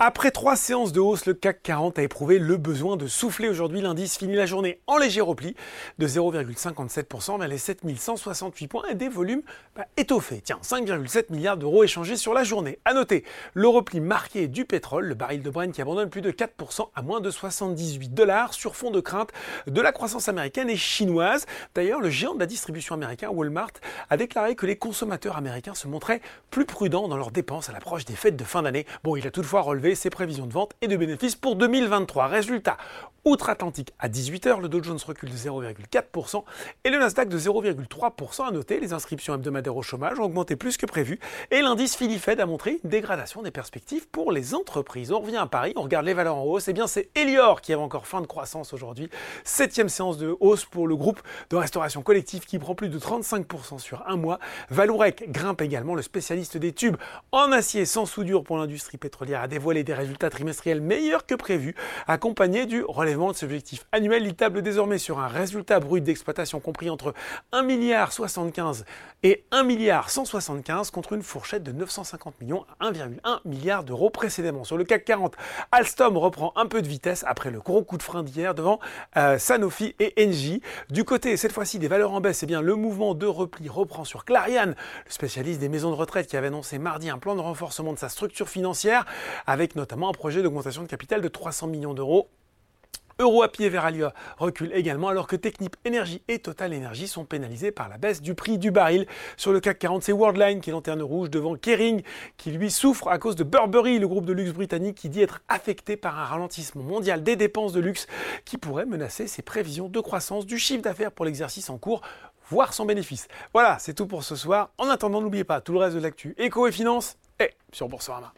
Après trois séances de hausse, le CAC 40 a éprouvé le besoin de souffler aujourd'hui. L'indice finit la journée en léger repli de 0,57% vers les 7168 points et des volumes bah, étoffés. Tiens, 5,7 milliards d'euros échangés sur la journée. À noter le repli marqué du pétrole, le baril de Brent qui abandonne plus de 4% à moins de 78 dollars sur fond de crainte de la croissance américaine et chinoise. D'ailleurs, le géant de la distribution américain Walmart a déclaré que les consommateurs américains se montraient plus prudents dans leurs dépenses à l'approche des fêtes de fin d'année. Bon, il a toutefois relevé ses prévisions de vente et de bénéfices pour 2023. Résultat, outre-Atlantique à 18h, le Dow Jones recule de 0,4% et le Nasdaq de 0,3%. À noter, les inscriptions hebdomadaires au chômage ont augmenté plus que prévu et l'indice Philly Fed a montré une dégradation des perspectives pour les entreprises. On revient à Paris, on regarde les valeurs en hausse. Et eh bien, c'est Elior qui avait encore fin de croissance aujourd'hui. Septième séance de hausse pour le groupe de restauration collective qui prend plus de 35% sur un mois. Valourec grimpe également. Le spécialiste des tubes en acier sans soudure pour l'industrie pétrolière a dévoilé des résultats trimestriels meilleurs que prévu, accompagnés du relèvement de ses objectifs annuels. Il table désormais sur un résultat brut d'exploitation compris entre 1 milliard 75 et 1 milliard 175 contre une fourchette de 950 millions à 1,1 milliard d'euros précédemment. Sur le CAC 40, Alstom reprend un peu de vitesse après le gros coup de frein d'hier devant euh, Sanofi et Engie. Du côté, cette fois-ci, des valeurs en baisse, eh bien, le mouvement de repli reprend sur Clariane, le spécialiste des maisons de retraite qui avait annoncé mardi un plan de renforcement de sa structure financière avec notamment un projet d'augmentation de capital de 300 millions d'euros EuroAPI et Veralia reculent également alors que Technip Energy et Total Energy sont pénalisés par la baisse du prix du baril. Sur le CAC 40, c'est Worldline qui est lanterne rouge devant Kering qui lui souffre à cause de Burberry, le groupe de luxe britannique qui dit être affecté par un ralentissement mondial des dépenses de luxe qui pourrait menacer ses prévisions de croissance du chiffre d'affaires pour l'exercice en cours voire son bénéfice. Voilà, c'est tout pour ce soir. En attendant, n'oubliez pas tout le reste de l'actu éco et finance est sur Boursorama.